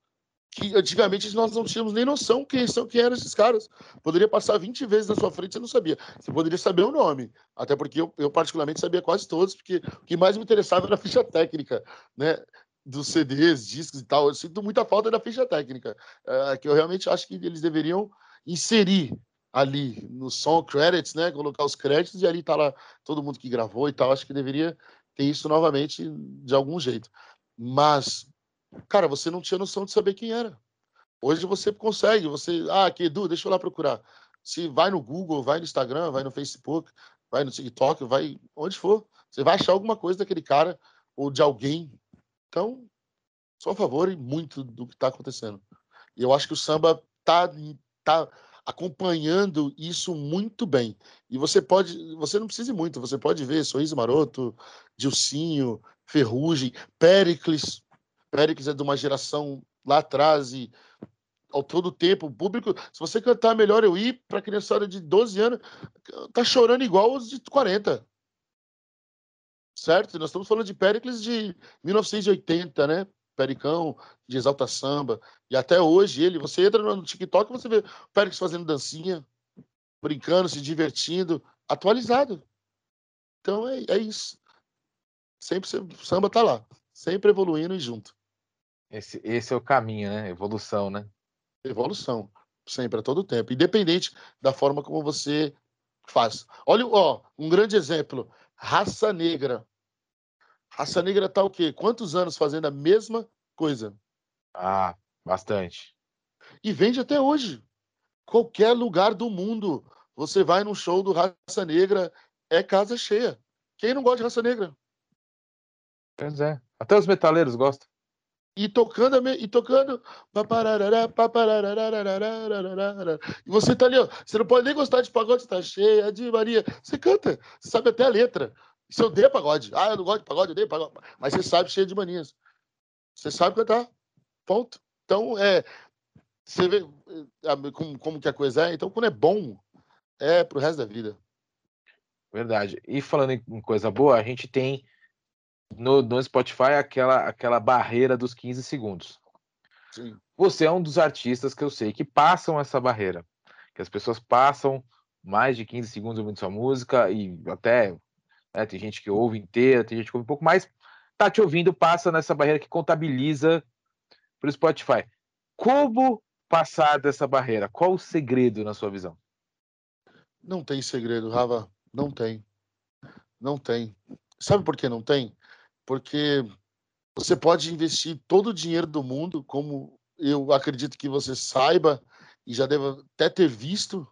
[SPEAKER 3] que antigamente nós não tínhamos nem noção quem são quem eram esses caras. Poderia passar 20 vezes na sua frente você não sabia. Você poderia saber o nome, até porque eu, eu particularmente sabia quase todos, porque o que mais me interessava era a ficha técnica, né? Dos CDs, discos e tal. Eu sinto muita falta da ficha técnica, é, que eu realmente acho que eles deveriam inserir ali no som credits, né? Colocar os créditos e ali tá lá todo mundo que gravou e tal. Acho que deveria ter isso novamente de algum jeito. Mas cara, você não tinha noção de saber quem era. Hoje você consegue, você, ah, aqui, Edu, deixa eu lá procurar. Se vai no Google, vai no Instagram, vai no Facebook, vai no TikTok, vai onde for, você vai achar alguma coisa daquele cara ou de alguém. Então, só a favor e muito do que está acontecendo. E eu acho que o samba tá, tá acompanhando isso muito bem. E você pode, você não precisa ir muito, você pode ver Sorriso Maroto, Dilcinho, Ferrugem, Péricles, Péricles é de uma geração lá atrás e ao todo tempo, o público, se você cantar melhor eu ir para criançada de 12 anos, tá chorando igual os de 40. Certo? Nós estamos falando de Péricles de 1980, né? Pericão, de Exalta Samba. E até hoje ele, você entra no TikTok você vê o Péricles fazendo dancinha, brincando, se divertindo, atualizado. Então é, é isso. Sempre o samba tá lá, sempre evoluindo e junto.
[SPEAKER 2] Esse, esse é o caminho, né? Evolução, né?
[SPEAKER 3] Evolução, sempre, a todo tempo, independente da forma como você faz. Olha, ó, um grande exemplo, raça negra. Raça negra tá o quê? Quantos anos fazendo a mesma coisa?
[SPEAKER 2] Ah, bastante.
[SPEAKER 3] E vende até hoje. Qualquer lugar do mundo, você vai num show do Raça Negra, é casa cheia. Quem não gosta de Raça Negra?
[SPEAKER 2] Pois é. Até os metaleiros gostam
[SPEAKER 3] e tocando e tocando e você tá ali ó, você não pode nem gostar de pagode está cheia de Maria você canta você sabe até a letra eu dei pagode ah eu não gosto de pagode eu dei pagode mas você sabe cheia de manias você sabe cantar ponto então é você vê como, como que a coisa é então quando é bom é pro resto da vida
[SPEAKER 2] verdade e falando em coisa boa a gente tem no, no Spotify aquela, aquela barreira dos 15 segundos. Sim. Você é um dos artistas que eu sei que passam essa barreira. Que as pessoas passam mais de 15 segundos ouvindo sua música e até né, tem gente que ouve inteira, tem gente que ouve um pouco mais. Tá te ouvindo, passa nessa barreira que contabiliza para o Spotify. Como passar dessa barreira? Qual o segredo na sua visão?
[SPEAKER 3] Não tem segredo, Rava. Não tem. Não tem. Sabe por que não tem? Porque você pode investir todo o dinheiro do mundo, como eu acredito que você saiba e já deve até ter visto,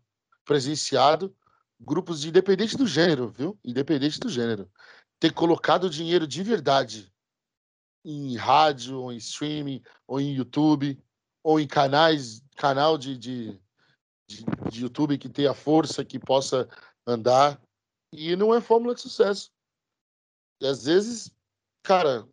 [SPEAKER 3] presenciado, grupos de independente do gênero, viu? Independente do gênero. Ter colocado dinheiro de verdade em rádio, ou em streaming, ou em YouTube, ou em canais, canal de, de, de, de YouTube que tenha força, que possa andar. E não é fórmula de sucesso. E às vezes Cara,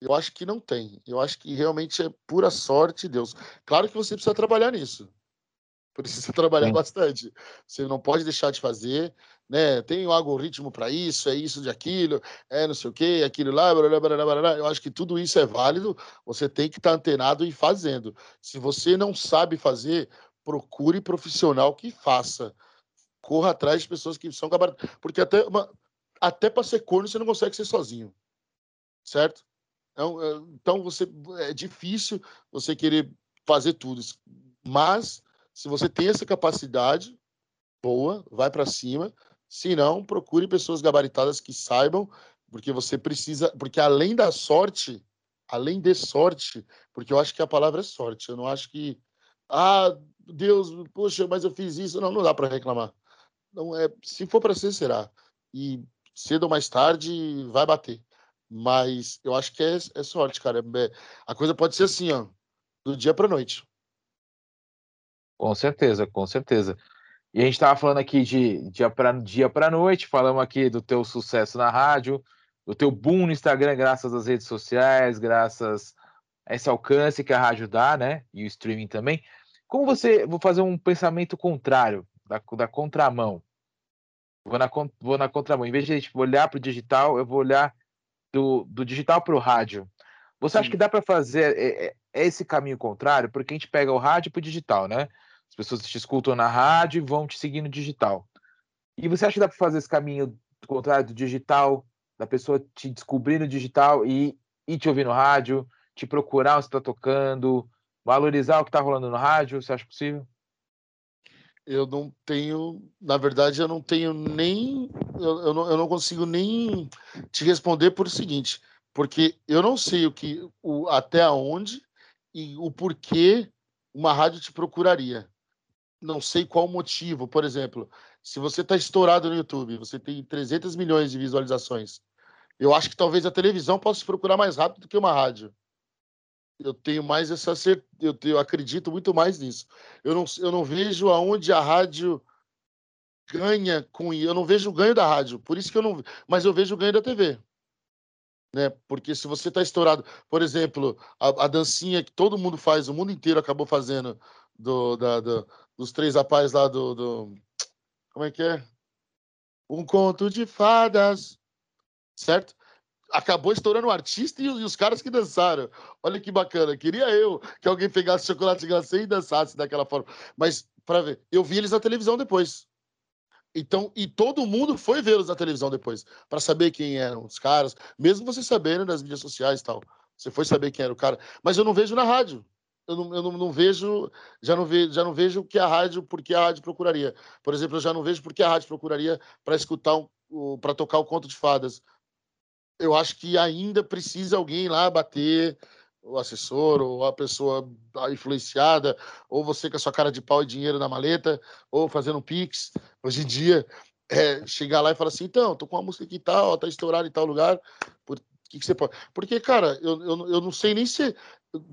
[SPEAKER 3] eu acho que não tem. Eu acho que realmente é pura sorte de Deus. Claro que você precisa trabalhar nisso. *laughs* Precisa trabalhar Sim. bastante. Você não pode deixar de fazer, né? Tem um algoritmo para isso, é isso de aquilo, é não sei o quê, aquilo lá, blá, blá, blá, blá, Eu acho que tudo isso é válido. Você tem que estar tá antenado e fazendo. Se você não sabe fazer, procure profissional que faça. Corra atrás de pessoas que são gabaritadas. Porque até, uma... até para ser corno você não consegue ser sozinho certo? Então, eh, então você é difícil você querer fazer tudo, mas se você tem essa capacidade boa, vai para cima. Se não, procure pessoas gabaritadas que saibam, porque você precisa, porque além da sorte, além de sorte, porque eu acho que a palavra é sorte. Eu não acho que ah, Deus, poxa, mas eu fiz isso, não, não dá para reclamar. Não é, se for para ser, será. E cedo ou mais tarde vai bater. Mas eu acho que é, é sorte, cara. É, a coisa pode ser assim, ó, do dia para noite.
[SPEAKER 2] Com certeza, com certeza. E a gente estava falando aqui de dia para dia para noite, falamos aqui do teu sucesso na rádio, do teu boom no Instagram, graças às redes sociais, graças a esse alcance que a rádio dá, né? E o streaming também. Como você, vou fazer um pensamento contrário, da, da contramão. Vou na, vou na contramão. Em vez de tipo, olhar para o digital, eu vou olhar do, do digital para o rádio. Você Sim. acha que dá para fazer é, é, é, esse caminho contrário? Porque a gente pega o rádio para o digital, né? As pessoas te escutam na rádio e vão te seguir no digital. E você acha que dá para fazer esse caminho contrário do digital, da pessoa te descobrir no digital e, e te ouvir no rádio, te procurar onde você está tocando, valorizar o que está rolando no rádio? Você acha possível?
[SPEAKER 3] Eu não tenho, na verdade, eu não tenho nem, eu, eu, não, eu não consigo nem te responder por o seguinte, porque eu não sei o que, o, até onde e o porquê uma rádio te procuraria. Não sei qual motivo, por exemplo, se você está estourado no YouTube, você tem 300 milhões de visualizações, eu acho que talvez a televisão possa te procurar mais rápido do que uma rádio eu tenho mais essa certeza, eu, eu acredito muito mais nisso. Eu não, eu não vejo aonde a rádio ganha com eu não vejo o ganho da rádio, por isso que eu não, mas eu vejo o ganho da TV. Né? Porque se você está estourado, por exemplo, a, a, dancinha que todo mundo faz, o mundo inteiro acabou fazendo do, da, do, dos três rapazes lá do, do como é que é? Um conto de fadas, certo? Acabou estourando o artista e, os caras que dançaram. Olha que bacana. Queria eu que alguém pegasse chocolate glacê e dançasse daquela forma. Mas, para ver, eu vi eles na televisão depois. Então, e todo mundo foi vê-los na televisão depois, para saber quem eram os caras, mesmo você sabendo nas mídias sociais e tal. Você foi saber quem era o cara. Mas eu não vejo na rádio. Eu não, eu não, não vejo, já não vejo, já não vejo que a rádio, porque a rádio procuraria. Por exemplo, eu já não vejo porque a rádio procuraria para escutar um, para tocar o conto de fadas eu acho que ainda precisa alguém lá bater o assessor ou a pessoa influenciada, ou você com a sua cara de pau e dinheiro na maleta, ou fazendo um pix. Hoje em dia, é, chegar lá e falar assim, então, tô com uma música aqui e tal, tá estourada em tal lugar, por que, que você pode... Porque, cara, eu, eu, eu não sei nem se...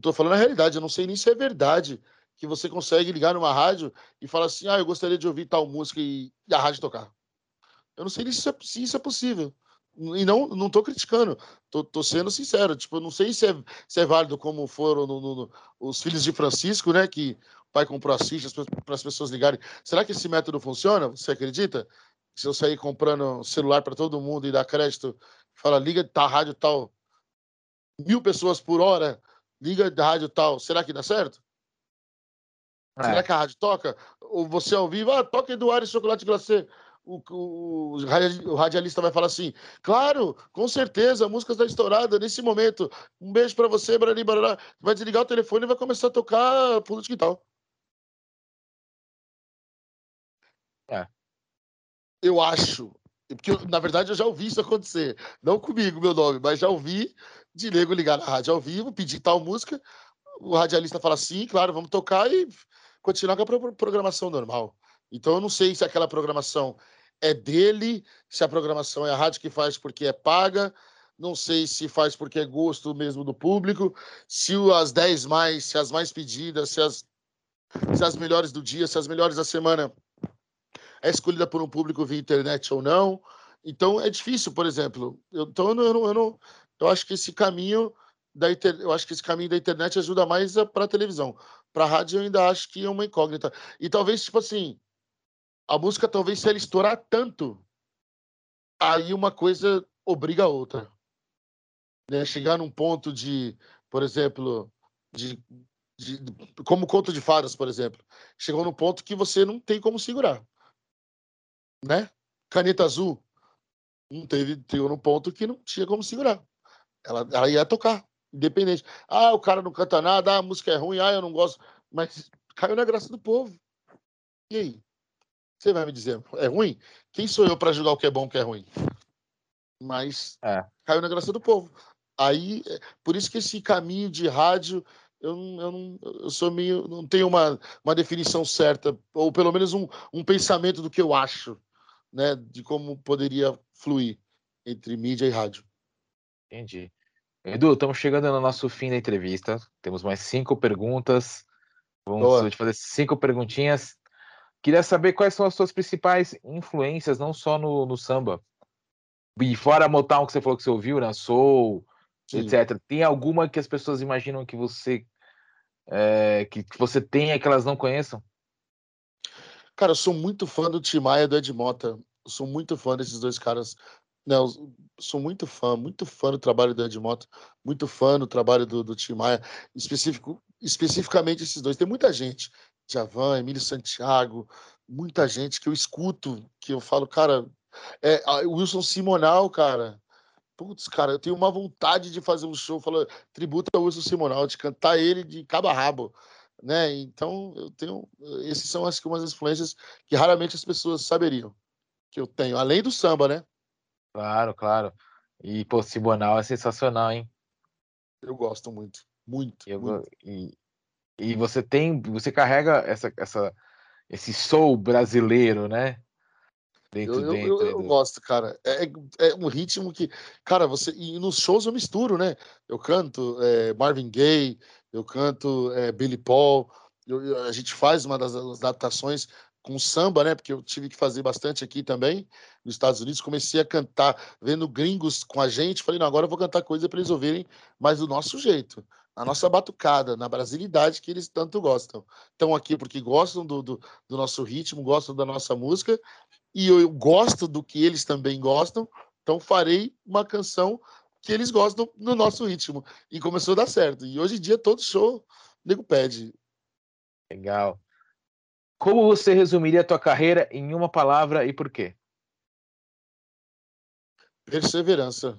[SPEAKER 3] Tô falando a realidade, eu não sei nem se é verdade que você consegue ligar numa rádio e falar assim, ah, eu gostaria de ouvir tal música e, e a rádio tocar. Eu não sei nem se, é, se isso é possível e não não tô criticando, tô, tô, sendo sincero, tipo, não sei se é, se é válido como foram no, no, no, os filhos de Francisco, né, que o pai comprou as fichas para as pessoas ligarem. Será que esse método funciona? Você acredita? Se eu sair comprando celular para todo mundo e dar crédito, fala, liga da rádio tal, mil pessoas por hora, liga da rádio tal, será que dá certo? É. Será que a rádio toca? Ou você ao vivo, ah, toca Eduardo e Chocolate Glacê o, o, o, radialista vai falar assim: claro, com certeza, a música está estourada nesse momento. Um beijo para você, Brani Barará. Vai desligar o telefone e vai começar a tocar Pulo de Quintal. É. Eu acho. Porque, na verdade, eu já ouvi isso acontecer. Não comigo, meu nome, mas já ouvi de nego ligar na rádio ao vivo, pedir tal música. O radialista fala assim, claro, vamos tocar e continuar com a programação normal. Então, eu não sei se aquela programação é dele, se a programação é a rádio que faz porque é paga, não sei se faz porque é gosto mesmo do público, se as 10 mais, se as mais pedidas, se as, se as melhores do dia, se as melhores da semana é escolhida por um público via internet ou não. Então é difícil, por exemplo. Eu, então eu não, eu não, eu não, eu acho que esse caminho da inter, eu acho que esse caminho da internet ajuda mais para a televisão. Para a rádio eu ainda acho que é uma incógnita. E talvez tipo assim, a música talvez se ela estourar tanto, aí uma coisa obriga a outra. Né? Chegar num ponto de, por exemplo, de, de, como conto de fadas, por exemplo, chegou num ponto que você não tem como segurar, né? Caneta Azul não teve, chegou num ponto que não tinha como segurar. Ela, ela ia tocar, independente. Ah, o cara não canta nada, ah, a música é ruim, ah, eu não gosto, mas caiu na graça do povo. E aí? Você vai me dizer, é ruim? Quem sou eu para julgar o que é bom e o que é ruim? Mas é. caiu na graça do povo. Aí, é, por isso que esse caminho de rádio, eu, eu, não, eu sou meio. não tenho uma, uma definição certa, ou pelo menos um, um pensamento do que eu acho, né? De como poderia fluir entre mídia e rádio.
[SPEAKER 2] Entendi. Edu, estamos chegando no nosso fim da entrevista. Temos mais cinco perguntas. Vamos fazer cinco perguntinhas. Queria saber quais são as suas principais influências, não só no, no samba. E fora a Motown que você falou que você ouviu, né? Soul, Sim. etc. Tem alguma que as pessoas imaginam que você é, que, que você tenha que elas não conheçam?
[SPEAKER 3] Cara, eu sou muito fã do Tim Maia do Ed Mota. Eu sou muito fã desses dois caras. Não, sou muito fã, muito fã do trabalho do Ed Mota, muito fã do trabalho do, do Tim Maia, específico, especificamente esses dois. Tem muita gente, Javan, Emílio Santiago, muita gente que eu escuto, que eu falo, cara, é, Wilson Simonal, cara. Putz, cara, eu tenho uma vontade de fazer um show, falo, tributo ao Wilson Simonal, de cantar ele de cabo a rabo né? Então, eu tenho. Esses são acho que umas influências que raramente as pessoas saberiam que eu tenho, além do samba, né?
[SPEAKER 2] Claro, claro. E, pô, Sibonal é sensacional, hein?
[SPEAKER 3] Eu gosto muito, muito.
[SPEAKER 2] Eu,
[SPEAKER 3] muito.
[SPEAKER 2] E, e você tem, você carrega essa, essa, esse soul brasileiro, né?
[SPEAKER 3] Dentro, eu, dentro, eu, eu gosto, cara. É, é, é um ritmo que, cara, você e nos shows eu misturo, né? Eu canto é, Marvin Gaye, eu canto é, Billy Paul. Eu, a gente faz uma das adaptações com samba, né? Porque eu tive que fazer bastante aqui também nos Estados Unidos. Comecei a cantar, vendo gringos com a gente. Falei, não, agora eu vou cantar coisa para eles ouvirem, mas do nosso jeito, na nossa batucada, na brasilidade que eles tanto gostam. Estão aqui porque gostam do, do, do, nosso ritmo, gostam da nossa música e eu, eu gosto do que eles também gostam. Então farei uma canção que eles gostam no nosso ritmo. E começou a dar certo. E hoje em dia, todo show, o nego pede.
[SPEAKER 2] Legal. Como você resumiria a tua carreira em uma palavra e por quê?
[SPEAKER 3] Perseverança.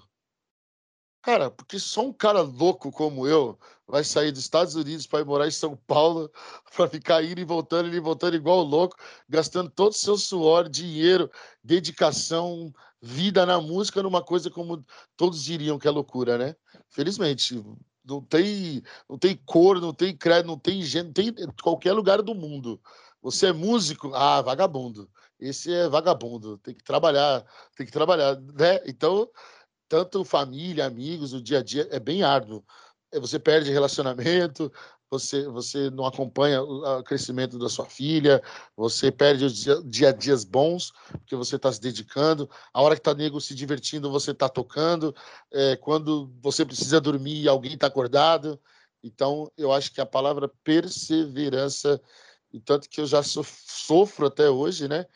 [SPEAKER 3] Cara, porque só um cara louco como eu vai sair dos Estados Unidos para ir morar em São Paulo, *laughs* para ficar indo e voltando, indo e voltando igual louco, gastando todo o seu suor, dinheiro, dedicação, vida na música, numa coisa como todos diriam que é loucura, né? Felizmente, não tem, não tem cor, não tem crédito, não tem gênero, não tem qualquer lugar do mundo. Você é músico? Ah, vagabundo. Esse é vagabundo. Tem que trabalhar, tem que trabalhar, né? Então, tanto família, amigos, o dia a dia é bem árduo. É, você perde relacionamento, *laughs* você, você não acompanha o crescimento da sua filha, você perde os dia, a dias bons, porque você está se dedicando. A hora que está nego se divertindo, você está tocando. É, quando você precisa dormir, alguém está acordado. Então, eu acho que a palavra perseverança, e tanto que eu já sofro até hoje, né?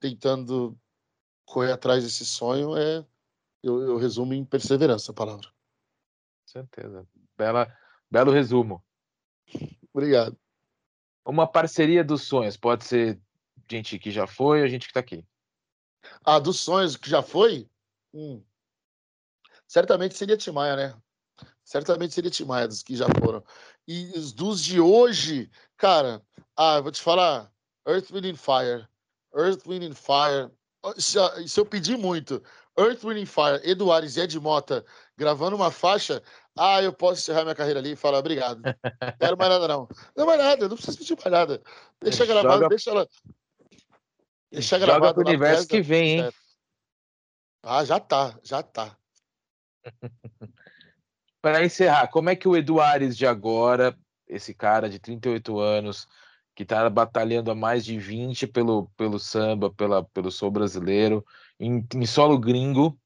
[SPEAKER 3] Tentando correr atrás desse sonho, é eu, eu resumo em perseverança a palavra.
[SPEAKER 2] Certeza. Bela, belo resumo.
[SPEAKER 3] Obrigado.
[SPEAKER 2] Uma parceria dos sonhos. Pode ser gente que já foi ou gente que está aqui.
[SPEAKER 3] Ah, dos sonhos que já foi? Hum. Certamente seria Timaya, né? Certamente seria Timaya dos que já foram. E os dos de hoje, cara, ah, eu vou te falar, Earth, Wind and Fire. Earth, Wind and Fire. Se, se eu pedir muito, Earth, Wind Fire, Eduardo e Ed Mota gravando uma faixa, ah, eu posso encerrar minha carreira ali e falar obrigado. *laughs* Não quero mais nada, não. Não mais nada, não preciso pedir mais nada. Deixa Joga... gravado, deixa ela.
[SPEAKER 2] Deixa Joga gravado. Joga universo que vem, hein?
[SPEAKER 3] Ah, já tá, já tá. *laughs*
[SPEAKER 2] Para encerrar, como é que o Eduardo de agora, esse cara de 38 anos, que está batalhando há mais de 20 pelo, pelo samba, pela, pelo sul brasileiro, em, em solo gringo,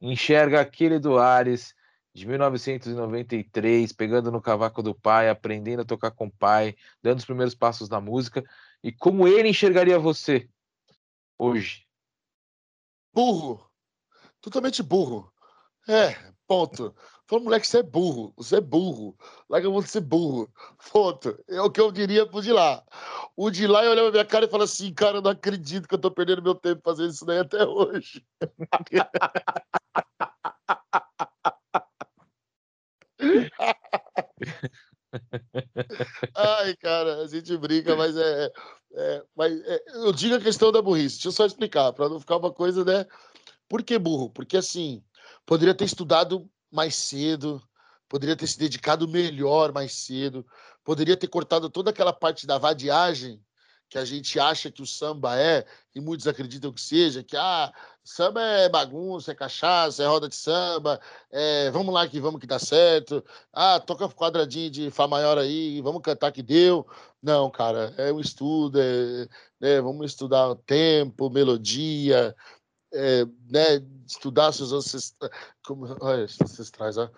[SPEAKER 2] enxerga aquele do Ares de 1993, pegando no cavaco do pai, aprendendo a tocar com o pai, dando os primeiros passos na música, e como ele enxergaria você hoje?
[SPEAKER 3] Burro. Totalmente burro. É, ponto. Falou, moleque, você é burro, você é burro. Larga a mão de ser burro. Ponto. É o que eu diria pro de lá. O de lá olhava minha cara e falava assim, cara, eu não acredito que eu tô perdendo meu tempo fazendo isso daí até hoje. Ai, cara, a gente brinca, mas é. é mas é, eu digo a questão da burrice. Deixa eu só explicar, para não ficar uma coisa, né? Por que burro? Porque assim, poderia ter estudado mais cedo, poderia ter se dedicado melhor mais cedo, poderia ter cortado toda aquela parte da vadiagem que a gente acha que o samba é, e muitos acreditam que seja, que ah, samba é bagunça, é cachaça, é roda de samba, é, vamos lá que vamos que dá certo, ah, toca quadradinho de Fá maior aí, vamos cantar que deu. Não, cara, é um estudo, é, é vamos estudar tempo, melodia, é, né, estudar seus ancestrais, como, olha, ancestrais, ó,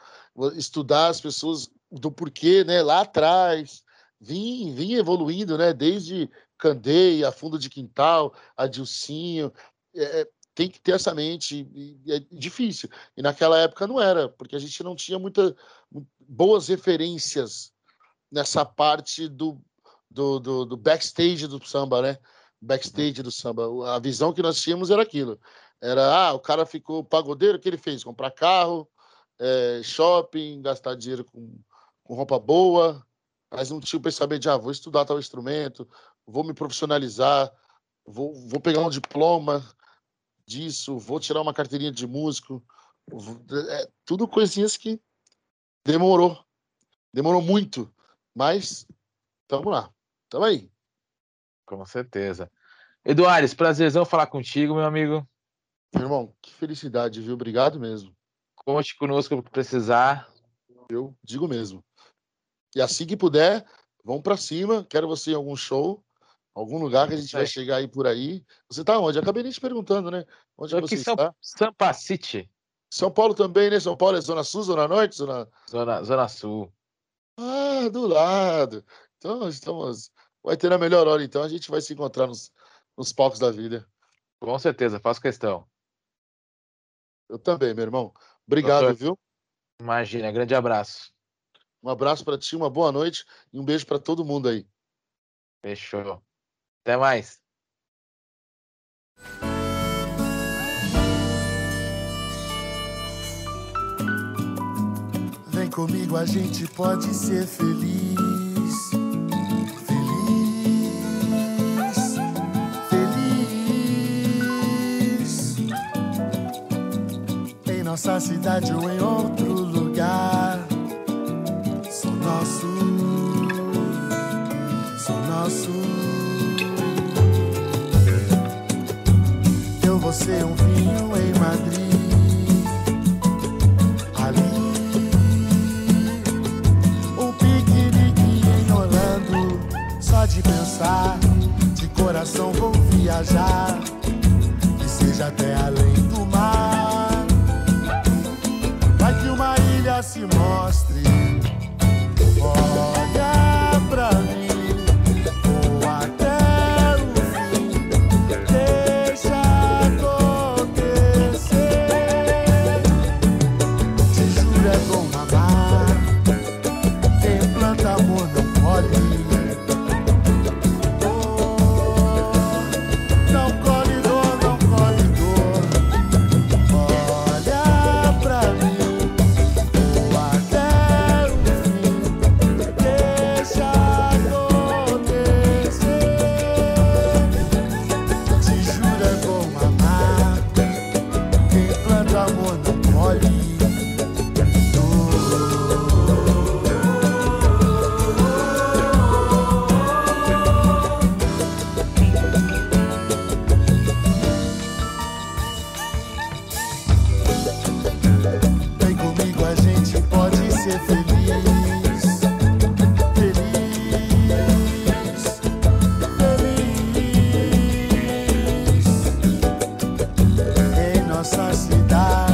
[SPEAKER 3] estudar as pessoas do porquê, né, lá atrás, vim, vim evoluindo, né, desde Candeia, Fundo de Quintal, a Dilcinho, é, tem que ter essa mente, e é difícil. E naquela época não era, porque a gente não tinha muitas boas referências nessa parte do, do, do, do backstage do samba, né? Backstage do samba. A visão que nós tínhamos era aquilo. Era, ah, o cara ficou pagodeiro, o que ele fez? Comprar carro, é, shopping, gastar dinheiro com, com roupa boa, mas não tinha o pensamento de, ah, vou estudar tal instrumento, vou me profissionalizar, vou, vou pegar um diploma disso, vou tirar uma carteirinha de músico. É, tudo coisinhas que demorou. Demorou muito, mas tamo lá. Tamo aí.
[SPEAKER 2] Com certeza. Eduardo, prazerzão falar contigo, meu amigo.
[SPEAKER 3] Irmão, que felicidade, viu? Obrigado mesmo.
[SPEAKER 2] Conte conosco que precisar.
[SPEAKER 3] Eu digo mesmo. E assim que puder, vamos para cima. Quero você em algum show, algum lugar que a gente vai chegar aí por aí. Você tá onde? Acabei nem te perguntando, né? Onde
[SPEAKER 2] Tô
[SPEAKER 3] você
[SPEAKER 2] aqui
[SPEAKER 3] está?
[SPEAKER 2] Sampa City.
[SPEAKER 3] São Paulo também, né? São Paulo é Zona Sul, Zona Norte? Zona,
[SPEAKER 2] zona, zona Sul.
[SPEAKER 3] Ah, do lado. Então, estamos. Vai ter a melhor hora, então. A gente vai se encontrar nos, nos palcos da vida.
[SPEAKER 2] Com certeza, faço questão.
[SPEAKER 3] Eu também, meu irmão. Obrigado, Doutor, viu?
[SPEAKER 2] Imagina, grande abraço.
[SPEAKER 3] Um abraço para ti, uma boa noite e um beijo para todo mundo aí.
[SPEAKER 2] Fechou. Até mais.
[SPEAKER 4] Vem comigo, a gente pode ser feliz. Feliz. Nossa cidade ou em outro lugar nosso, sou nosso. Eu vou ser um vinho em Madrid, ali, um piquenique em Orlando. Só de pensar, de coração vou viajar,
[SPEAKER 5] Amor não